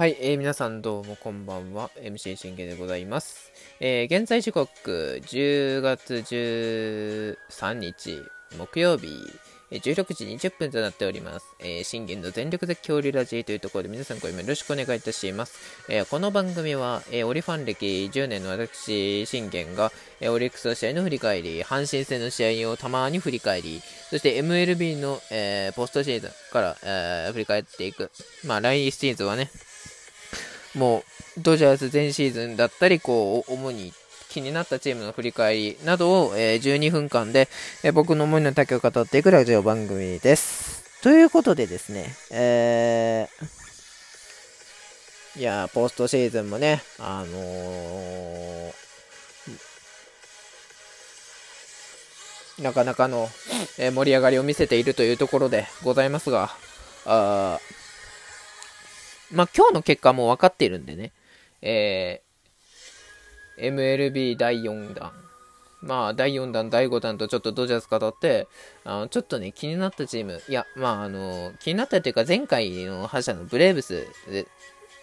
はい、えー、皆さんどうもこんばんは。MC 信玄でございます。えー、現在時刻10月13日木曜日、16時20分となっております。えー、信玄の全力絶叫リラジーというところで皆さんご読みよろしくお願いいたします。えー、この番組は、えー、オリファン歴10年の私、信玄が、えー、オリックスの試合の振り返り、阪神戦の試合をたまに振り返り、そして MLB の、えー、ポストシーズンから、えー、振り返っていく。まあ、来シーズンはね、もう、ドジャース全シーズンだったり、こう、主に気になったチームの振り返りなどを、えー、12分間で、えー、僕の思いの丈を語っていくラジオ番組です。ということでですね、えー、いやポストシーズンもね、あのー、なかなかの、え、盛り上がりを見せているというところでございますが、あまあ、今日の結果も分かっているんでね、えー MLB 第4弾。まあ、第4弾、第5弾とちょっとドジャース語って、あの、ちょっとね、気になったチーム、いや、まあ、あの、気になったというか、前回の覇者のブレーブスで、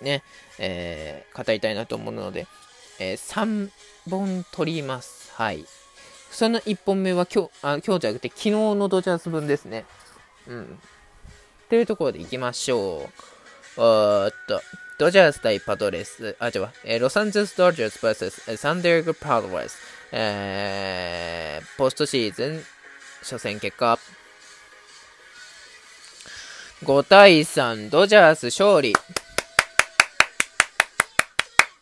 ね、えー、語りたいなと思うので、えー、3本取ります。はい。その1本目は今日、あ今日じゃなくて、昨日のドジャース分ですね。うん。というところでいきましょう。おっと。ドジャース対パドレス、あ、違う、えー、ロサンゼルスドジャース vs サンデーグパドレス、えー、ポストシーズン初戦結果、5対3、ドジャース勝利。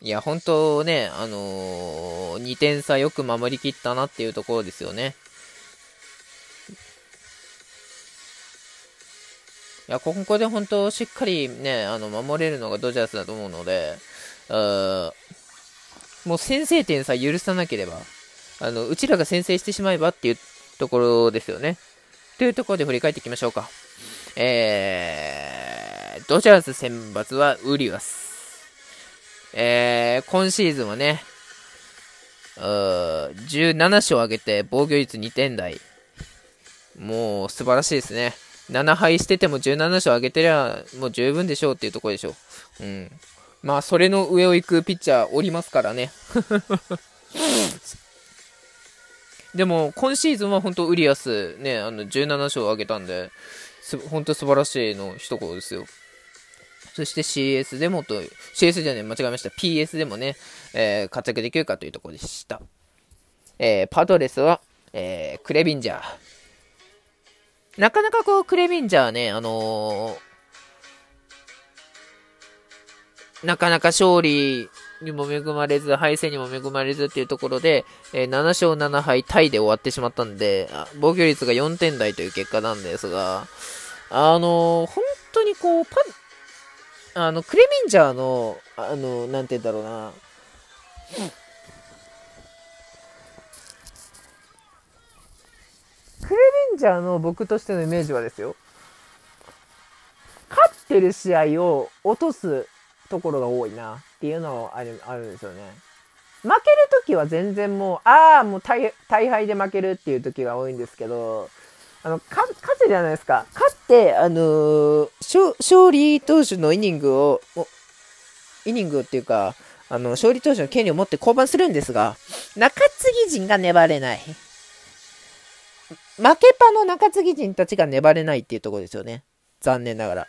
いや、本当ね、あのー、2点差よく守りきったなっていうところですよね。いや、ここで本当、しっかりね、あの、守れるのがドジャースだと思うので、もう先制点さえ許さなければ、あの、うちらが先制してしまえばっていうところですよね。というところで振り返っていきましょうか。えー、ドジャース選抜はウリアス。えー、今シーズンはね、う17勝上げて防御率2点台。もう素晴らしいですね。7敗してても17勝上げてりゃもう十分でしょうっていうところでしょう。うん。まあ、それの上を行くピッチャーおりますからね。でも、今シーズンは本当、ウリアス、ね、あの17勝上げたんで、本当素晴らしいの一言ですよ。そして CS でもと、CS じゃね、間違えました。PS でもね、えー、活躍できるかというところでした。えー、パドレスは、えー、クレビンジャー。なかなかこう、クレビンジャーね、あのー、なかなか勝利にも恵まれず、敗戦にも恵まれずっていうところで、えー、7勝7敗タイで終わってしまったんで、防御率が4点台という結果なんですが、あのー、本当にこう、パあの、クレミンジャーの、あの、なんて言うんだろうな、クレンジャーの僕としてのイメージはですよ。勝ってる試合を落とすところが多いなっていうのはあるあるんですよね。負けるときは全然もう、ああ、もう大敗で負けるっていう時が多いんですけど、あの、か、勝つじゃないですか。勝って、あのー、勝利投手のイニングを、イニングっていうか、あの、勝利投手の権利を持って降板するんですが、中継ぎ陣が粘れない。負けパの中継ぎ陣たちが粘れないっていうところですよね。残念ながら。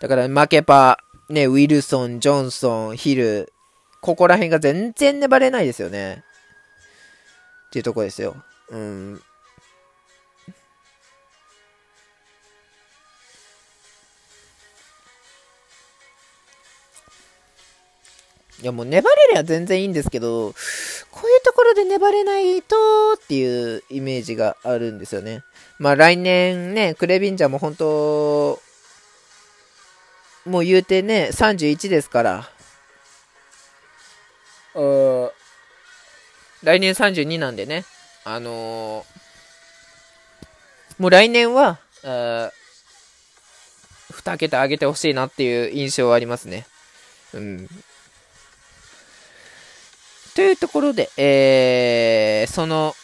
だから負けパ、ね、ウィルソン、ジョンソン、ヒル、ここら辺が全然粘れないですよね。っていうとこですよ。うん。いやもう粘れりゃ全然いいんですけど、こういうところで粘れないとっていうイメージがあるんですよね。まあ来年ね、クレビンジャーも本当、もう言うてね、31ですから、来年32なんでね、あのー、もう来年は、2桁上げてほしいなっていう印象はありますね。うん。というところで、えー、その、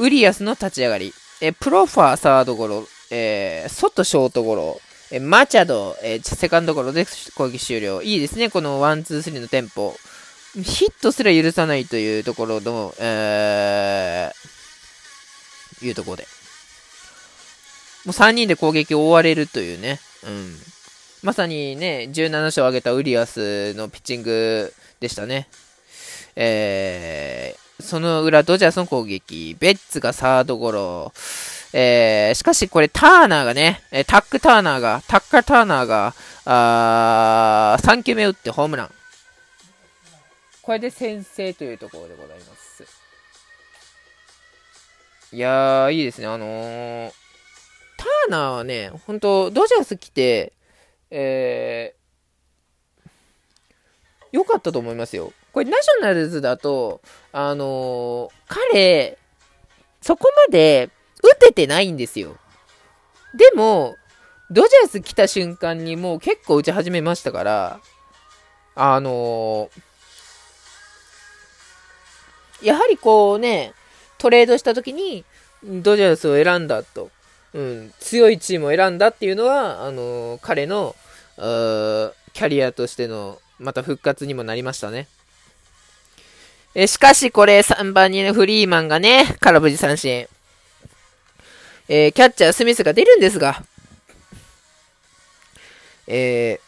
ウリアスの立ち上がり、えプロファーサードゴロ、えー、外ショートゴロ、えマチャド、えセカンドゴロで攻撃終了。いいですね、この one、two、three のテンポ。ヒットすら許さないというところの、えー、いうところで。もう3人で攻撃を終われるというね。うん。まさにね、17勝を挙げたウリアスのピッチングでしたね。えー、その裏、ドジャースの攻撃。ベッツがサードゴロ。えー、しかしこれターナーがね、タックターナーが、タッカーターナーが、あー3球目打ってホームラン。これで先制というところでございます。いやー、いいですね。あのー、ターナーはね、本当ドジャース来て、えー、良かったと思いますよ。これ、ナショナルズだと、あのー、彼、そこまで打ててないんですよ。でも、ドジャース来た瞬間にもう結構打ち始めましたから、あのー、やはりこうね、トレードした時に、ドジャースを選んだと。うん、強いチームを選んだっていうのは、あのー、彼の、キャリアとしての、また復活にもなりましたね。えしかしこれ3番に、フリーマンがね、空振り三振。えー、キャッチャースミスが出るんですが、え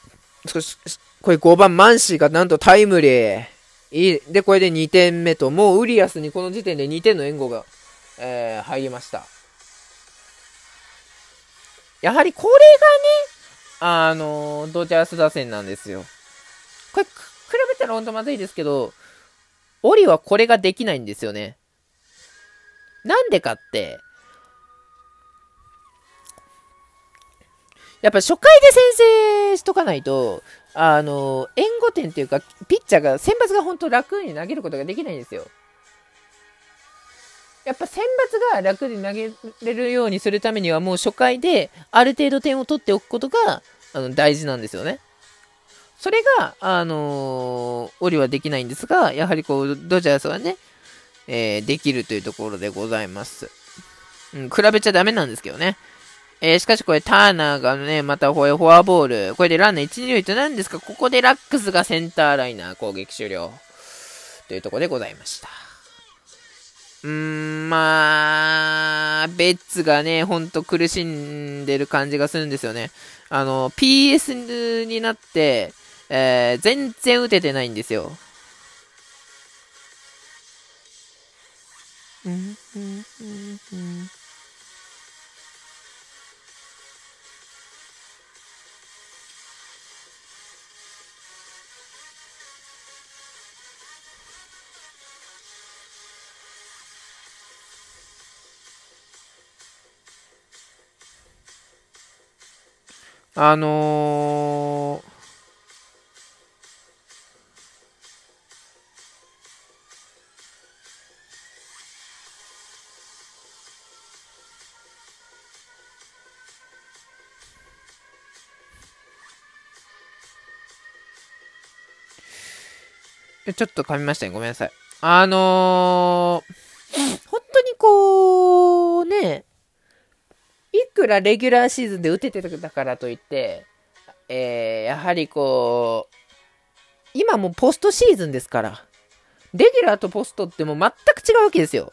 ー、少し、これ5番マンシーがなんとタイムリー。いい。で、これで2点目と、もうウリアスにこの時点で2点の援護が、えー、入りました。やはりこれがね、あのー、ドジャース打線なんですよ。これ、比べたらほんとまずいですけど、オリはこれができないんですよね。なんでかって、やっぱ初回で先制しとかないと、あの、援護点っていうか、ピッチャーが、先発が本当楽に投げることができないんですよ。やっぱ選抜が楽に投げれるようにするためにはもう初回である程度点を取っておくことがあの大事なんですよね。それが、あのー、オリはできないんですが、やはりこう、ドジャースはね、えー、できるというところでございます。うん、比べちゃダメなんですけどね。えー、しかしこれターナーがね、またこれフォアボール。これでランナー1、2塁となんですかここでラックスがセンターライナー攻撃終了。というところでございました。うーん、まあ、ベッツがね、ほんと苦しんでる感じがするんですよね。あの、PS になって、えー、全然打ててないんですよ。うん、うん、うん、うん。あのー、ちょっと噛みましたね。ごめんなさい。あのー、本当にこう、ね、いくらレギュラーシーズンで打ててたからといって、えー、やはりこう、今もポストシーズンですから、レギュラーとポストってもう全く違うわけですよ。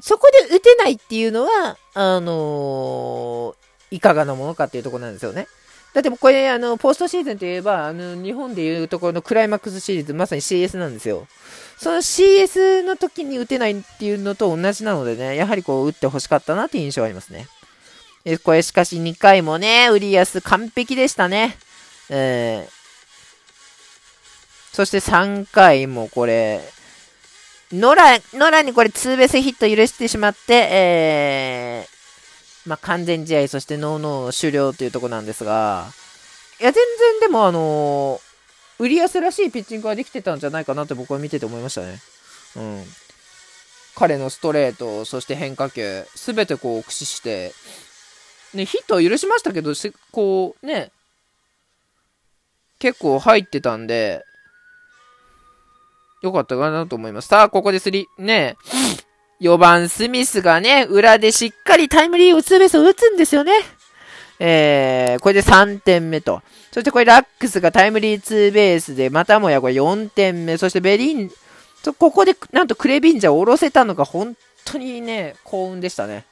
そこで打てないっていうのは、あのー、いかがなものかっていうとこなんですよね。だってこれ、あの、ポストシーズンといえば、あの、日本でいうところのクライマックスシリーズ、まさに CS なんですよ。その CS の時に打てないっていうのと同じなのでね、やはりこう、打って欲しかったなっていう印象がありますね。え、これしかし2回もね、売り安完璧でしたね。えー、そして3回もこれ、ノラ、ノラにこれツーベースヒット許してしまって、えー、まあ、完全試合、そしてノーノー終了というとこなんですが、いや、全然でもあのー、売り安らしいピッチングができてたんじゃないかなって僕は見てて思いましたね。うん。彼のストレート、そして変化球、すべてこう駆使して、ね、ヒットは許しましたけど、こう、ね、結構入ってたんで、よかったかなと思います。さあ、ここで3、ね、4番スミスがね、裏でしっかりタイムリーをツーベースを打つんですよね。えー、これで3点目と。そしてこれラックスがタイムリーツーベースで、またもやこれ4点目。そしてベリン、ここでなんとクレビンジャーを下ろせたのが本当にね、幸運でしたね。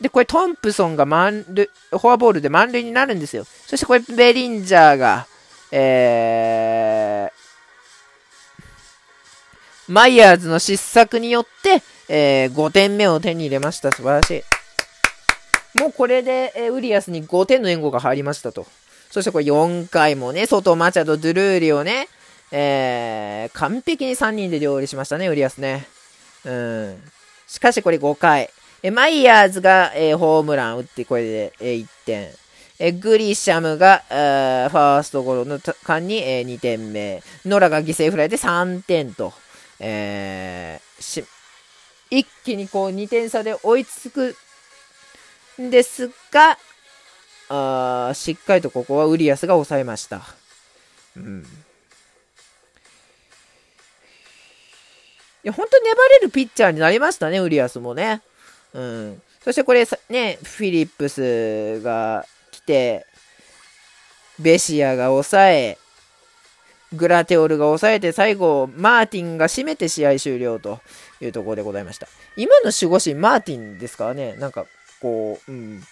で、これトンプソンが満塁、フォアボールで満塁になるんですよ。そしてこれベリンジャーが、えー、マイヤーズの失策によって、えー、5点目を手に入れました。素晴らしい。もうこれで、えー、ウリアスに5点の援護が入りましたと。そしてこれ4回もね、外マチャド、ドゥルーリをね、えー、完璧に3人で料理しましたね、ウリアスね。うん。しかしこれ5回。えマイヤーズが、えー、ホームラン打って、これで、えー、1点。えグリシャムが、えファーストゴロの間に、え2点目。ノラが犠牲フライで3点と、えー、一気にこう2点差で追いつくんですが、あしっかりとここはウリアスが抑えました。うん。いや、本当に粘れるピッチャーになりましたね、ウリアスもね。うん。そしてこれね、フィリップスが来て、ベシアが抑え、グラテオルが抑えて、最後、マーティンが締めて試合終了というところでございました。今の守護神、マーティンですからね、なんか、こう、うん。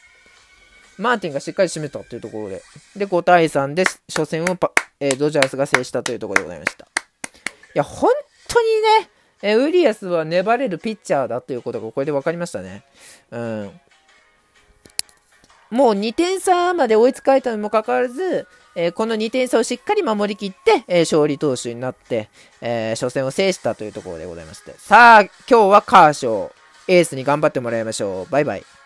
マーティンがしっかり締めたというところで。で、5対3で初戦をパ、えー、ドジャースが制したというところでございました。いや、本当にね、えウリアスは粘れるピッチャーだということがこれで分かりましたね。うん。もう2点差まで追いつかれたにもかかわらず、えー、この2点差をしっかり守りきって、えー、勝利投手になって、えー、初戦を制したというところでございまして。さあ、今日はカーショー、エースに頑張ってもらいましょう。バイバイ。